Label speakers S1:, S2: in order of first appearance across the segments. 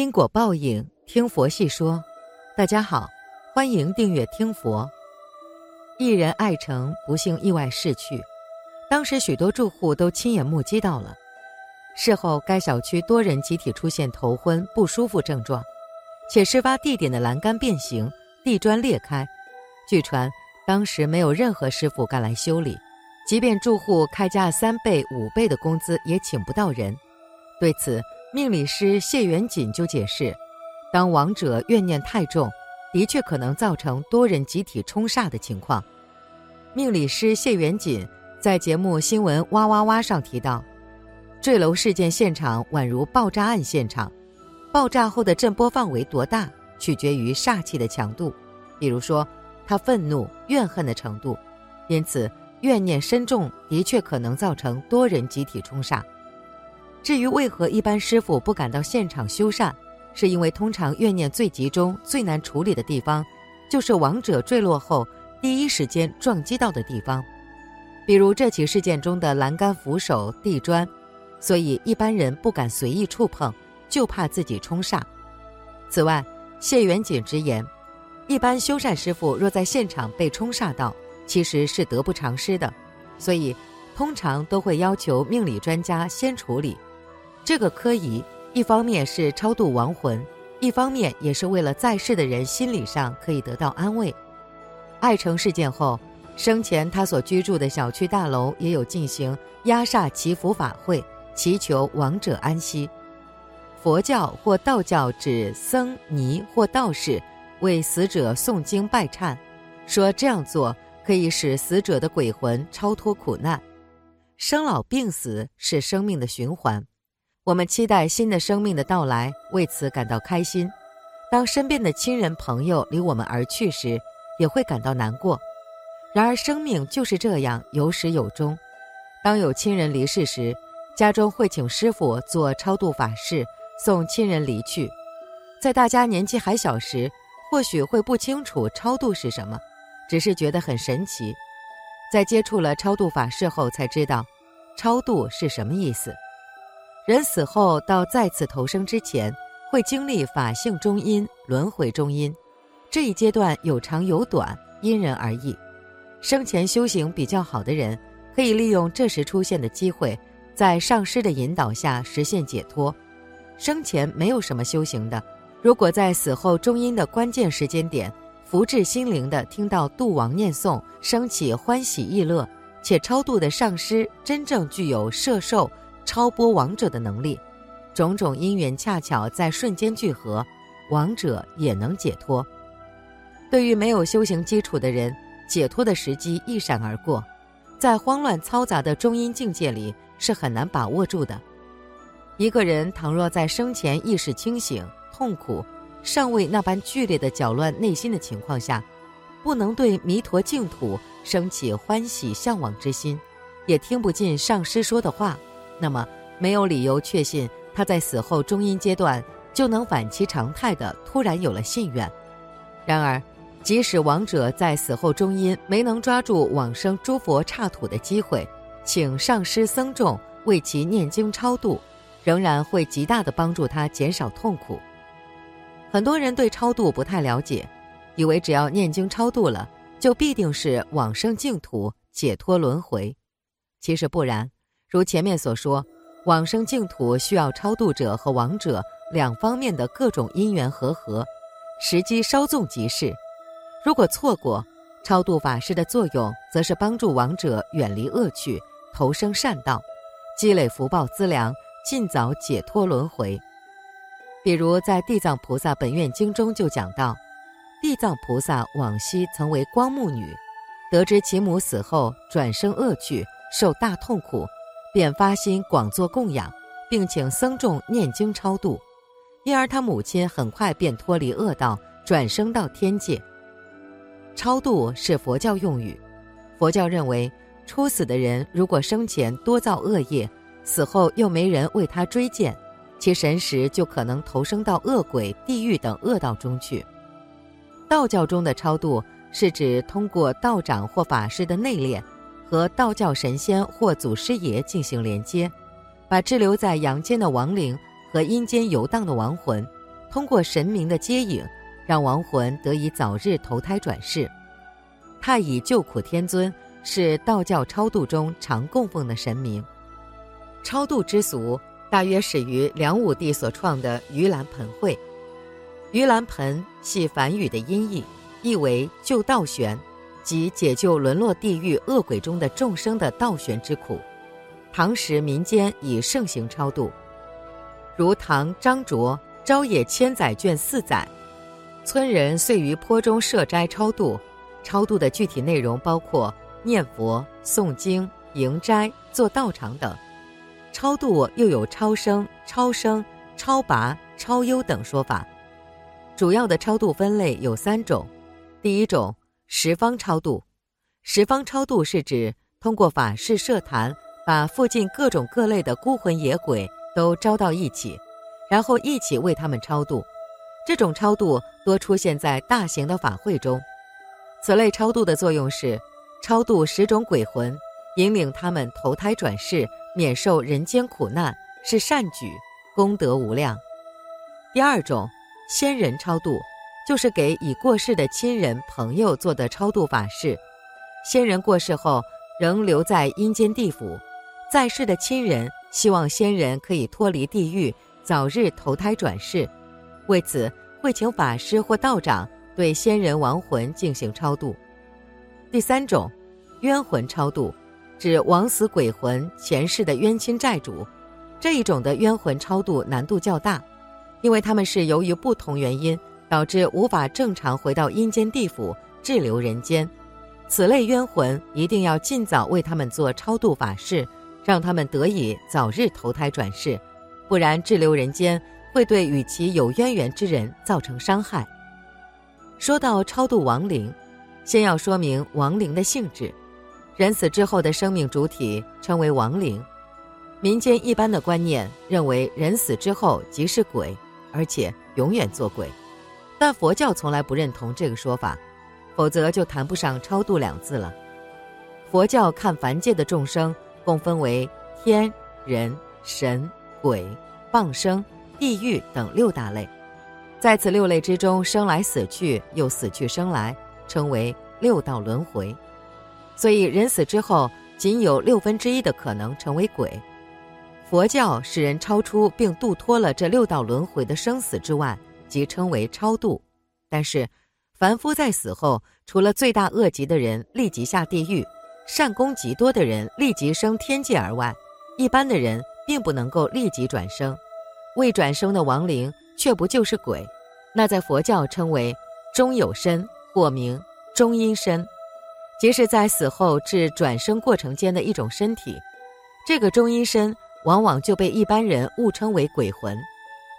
S1: 因果报应，听佛细说。大家好，欢迎订阅听佛。一人爱成不幸意外逝去，当时许多住户都亲眼目击到了。事后，该小区多人集体出现头昏不舒服症状，且事发地点的栏杆变形，地砖裂开。据传，当时没有任何师傅赶来修理，即便住户开价三倍、五倍的工资，也请不到人。对此，命理师谢元锦就解释：，当亡者怨念太重，的确可能造成多人集体冲煞的情况。命理师谢元锦在节目新闻哇哇哇上提到，坠楼事件现场宛如爆炸案现场，爆炸后的震波范围多大，取决于煞气的强度，比如说他愤怒、怨恨的程度，因此怨念深重的确可能造成多人集体冲煞。至于为何一般师傅不赶到现场修缮，是因为通常怨念最集中、最难处理的地方，就是亡者坠落后第一时间撞击到的地方，比如这起事件中的栏杆、扶手、地砖，所以一般人不敢随意触碰，就怕自己冲煞。此外，谢元锦直言，一般修缮师傅若在现场被冲煞到，其实是得不偿失的，所以通常都会要求命理专家先处理。这个科仪，一方面是超度亡魂，一方面也是为了在世的人心理上可以得到安慰。爱城事件后，生前他所居住的小区大楼也有进行压煞祈福法会，祈求亡者安息。佛教或道教指僧尼或道士为死者诵经拜忏，说这样做可以使死者的鬼魂超脱苦难。生老病死是生命的循环。我们期待新的生命的到来，为此感到开心。当身边的亲人朋友离我们而去时，也会感到难过。然而，生命就是这样有始有终。当有亲人离世时，家中会请师傅做超度法事，送亲人离去。在大家年纪还小时，或许会不清楚超度是什么，只是觉得很神奇。在接触了超度法事后，才知道超度是什么意思。人死后到再次投生之前，会经历法性中阴、轮回中阴，这一阶段有长有短，因人而异。生前修行比较好的人，可以利用这时出现的机会，在上师的引导下实现解脱。生前没有什么修行的，如果在死后中阴的关键时间点，福至心灵的听到度亡念诵，升起欢喜意乐，且超度的上师真正具有摄受。超波王者的能力，种种因缘恰巧在瞬间聚合，王者也能解脱。对于没有修行基础的人，解脱的时机一闪而过，在慌乱嘈杂的中阴境界里是很难把握住的。一个人倘若在生前意识清醒、痛苦尚未那般剧烈的搅乱内心的情况下，不能对弥陀净土升起欢喜向往之心，也听不进上师说的话。那么，没有理由确信他在死后中阴阶段就能反其常态的突然有了信愿。然而，即使亡者在死后中阴没能抓住往生诸佛刹土的机会，请上师僧众为其念经超度，仍然会极大的帮助他减少痛苦。很多人对超度不太了解，以为只要念经超度了，就必定是往生净土、解脱轮回。其实不然。如前面所说，往生净土需要超度者和亡者两方面的各种因缘和合，时机稍纵即逝。如果错过，超度法师的作用则是帮助亡者远离恶趣，投生善道，积累福报资粮，尽早解脱轮回。比如在《地藏菩萨本愿经》中就讲到，地藏菩萨往昔曾为光目女，得知其母死后转生恶趣，受大痛苦。便发心广做供养，并请僧众念经超度，因而他母亲很快便脱离恶道，转生到天界。超度是佛教用语，佛教认为，初死的人如果生前多造恶业，死后又没人为他追荐，其神识就可能投生到恶鬼、地狱等恶道中去。道教中的超度是指通过道长或法师的内敛。和道教神仙或祖师爷进行连接，把滞留在阳间的亡灵和阴间游荡的亡魂，通过神明的接引，让亡魂得以早日投胎转世。太乙救苦天尊是道教超度中常供奉的神明。超度之俗大约始于梁武帝所创的盂兰盆会。盂兰盆系梵语的音译，意为救道玄，即解救沦落地狱恶鬼中的众生的道玄之苦。唐时民间以盛行超度，如唐张卓《朝野千载卷四载》，村人遂于坡中设斋超度。超度的具体内容包括念佛、诵经、迎斋、做道场等。超度又有超生、超生、超拔、超优等说法。主要的超度分类有三种。第一种十方超度，十方超度是指通过法事设坛，把附近各种各类的孤魂野鬼都招到一起，然后一起为他们超度。这种超度多出现在大型的法会中。此类超度的作用是，超度十种鬼魂，引领他们投胎转世，免受人间苦难，是善举，功德无量。第二种，仙人超度，就是给已过世的亲人朋友做的超度法事。先人过世后，仍留在阴间地府，在世的亲人希望先人可以脱离地狱，早日投胎转世，为此会请法师或道长。对先人亡魂进行超度。第三种，冤魂超度，指枉死鬼魂前世的冤亲债主。这一种的冤魂超度难度较大，因为他们是由于不同原因导致无法正常回到阴间地府滞留人间。此类冤魂一定要尽早为他们做超度法事，让他们得以早日投胎转世，不然滞留人间会对与其有渊源之人造成伤害。说到超度亡灵，先要说明亡灵的性质。人死之后的生命主体称为亡灵。民间一般的观念认为，人死之后即是鬼，而且永远做鬼。但佛教从来不认同这个说法，否则就谈不上超度两字了。佛教看凡界的众生共分为天、人、神、鬼、傍生、地狱等六大类。在此六类之中，生来死去，又死去生来，称为六道轮回。所以人死之后，仅有六分之一的可能成为鬼。佛教使人超出并度脱了这六道轮回的生死之外，即称为超度。但是，凡夫在死后，除了罪大恶极的人立即下地狱，善功极多的人立即升天界而外，一般的人并不能够立即转生。未转生的亡灵。却不就是鬼，那在佛教称为中有身，或名中阴身，即是在死后至转生过程间的一种身体。这个中阴身往往就被一般人误称为鬼魂，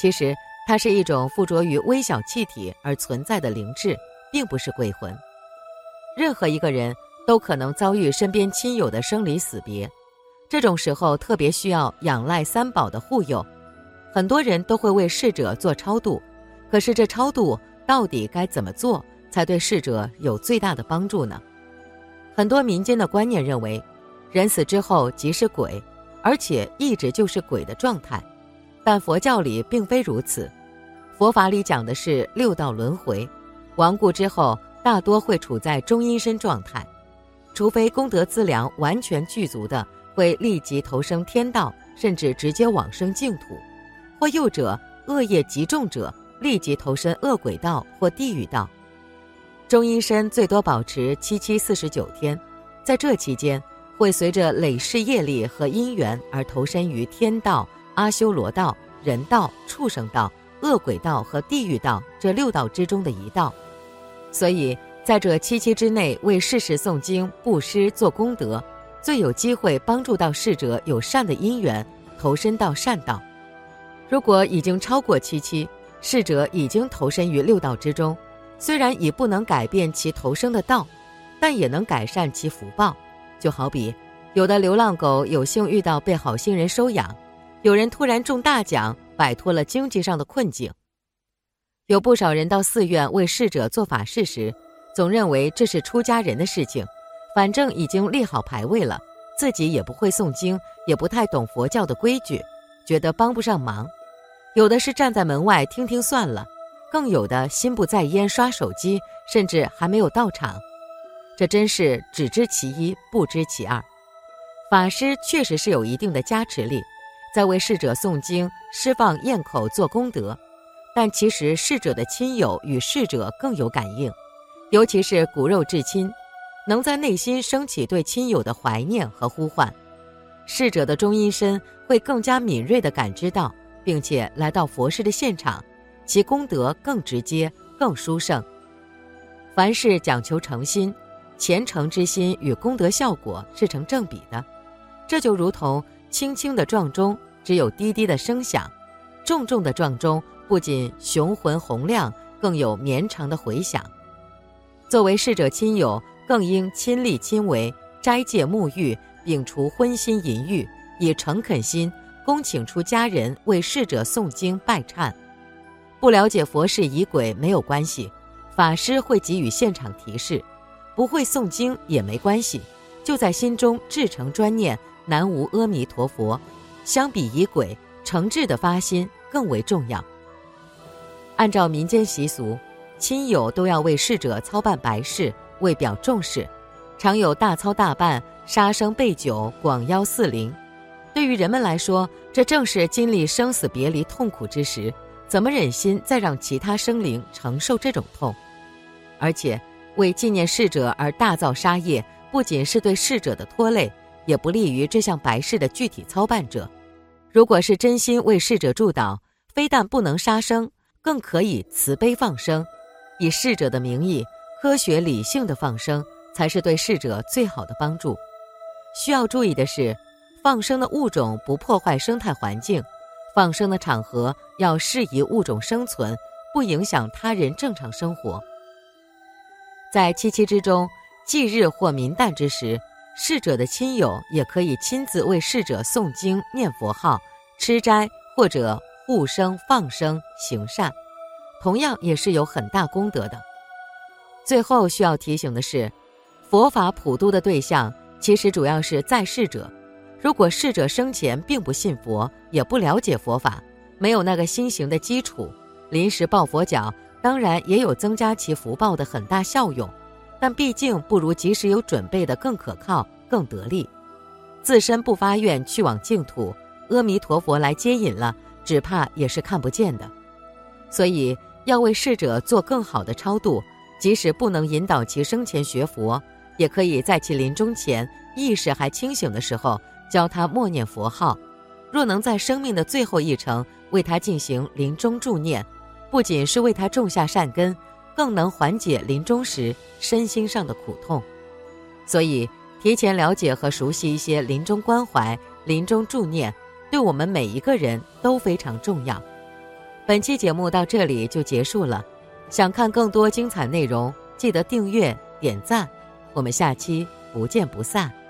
S1: 其实它是一种附着于微小气体而存在的灵智，并不是鬼魂。任何一个人都可能遭遇身边亲友的生离死别，这种时候特别需要仰赖三宝的护佑。很多人都会为逝者做超度，可是这超度到底该怎么做才对逝者有最大的帮助呢？很多民间的观念认为，人死之后即是鬼，而且一直就是鬼的状态。但佛教里并非如此，佛法里讲的是六道轮回，亡故之后大多会处在中阴身状态，除非功德资粮完全具足的，会立即投生天道，甚至直接往生净土。或幼者恶业极重者，立即投身恶鬼道或地狱道。中阴身最多保持七七四十九天，在这期间，会随着累世业力和因缘而投身于天道、阿修罗道、人道、畜生道、恶鬼道和地狱道这六道之中的一道。所以，在这七七之内为世事诵经、布施、做功德，最有机会帮助到逝者有善的因缘，投身到善道。如果已经超过七七，逝者已经投身于六道之中，虽然已不能改变其投生的道，但也能改善其福报。就好比，有的流浪狗有幸遇到被好心人收养，有人突然中大奖，摆脱了经济上的困境。有不少人到寺院为逝者做法事时，总认为这是出家人的事情，反正已经立好牌位了，自己也不会诵经，也不太懂佛教的规矩，觉得帮不上忙。有的是站在门外听听算了，更有的心不在焉刷手机，甚至还没有到场。这真是只知其一，不知其二。法师确实是有一定的加持力，在为逝者诵经、释放咽口做功德，但其实逝者的亲友与逝者更有感应，尤其是骨肉至亲，能在内心升起对亲友的怀念和呼唤。逝者的中阴身会更加敏锐地感知到，并且来到佛事的现场，其功德更直接、更殊胜。凡事讲求诚心。虔诚之心与功德效果是成正比的，这就如同轻轻的撞钟，只有滴滴的声响；重重的撞钟，不仅雄浑洪亮，更有绵长的回响。作为逝者亲友，更应亲力亲为，斋戒沐浴，摒除荤腥淫欲，以诚恳心恭请出家人为逝者诵经拜忏。不了解佛事仪轨没有关系，法师会给予现场提示。不会诵经也没关系，就在心中至诚专念南无阿弥陀佛。相比仪轨，诚挚的发心更为重要。按照民间习俗，亲友都要为逝者操办白事，为表重视，常有大操大办、杀生备酒、广邀四邻。对于人们来说，这正是经历生死别离痛苦之时，怎么忍心再让其他生灵承受这种痛？而且。为纪念逝者而大造杀业，不仅是对逝者的拖累，也不利于这项白事的具体操办者。如果是真心为逝者祝祷，非但不能杀生，更可以慈悲放生，以逝者的名义，科学理性的放生，才是对逝者最好的帮助。需要注意的是，放生的物种不破坏生态环境，放生的场合要适宜物种生存，不影响他人正常生活。在七七之中，忌日或明旦之时，逝者的亲友也可以亲自为逝者诵经、念佛号、吃斋或者护生、放生、行善，同样也是有很大功德的。最后需要提醒的是，佛法普度的对象其实主要是在世者。如果逝者生前并不信佛，也不了解佛法，没有那个心行的基础，临时抱佛脚。当然也有增加其福报的很大效用，但毕竟不如及时有准备的更可靠、更得力。自身不发愿去往净土，阿弥陀佛来接引了，只怕也是看不见的。所以要为逝者做更好的超度，即使不能引导其生前学佛，也可以在其临终前意识还清醒的时候，教他默念佛号。若能在生命的最后一程为他进行临终助念。不仅是为他种下善根，更能缓解临终时身心上的苦痛。所以，提前了解和熟悉一些临终关怀、临终助念，对我们每一个人都非常重要。本期节目到这里就结束了。想看更多精彩内容，记得订阅点赞。我们下期不见不散。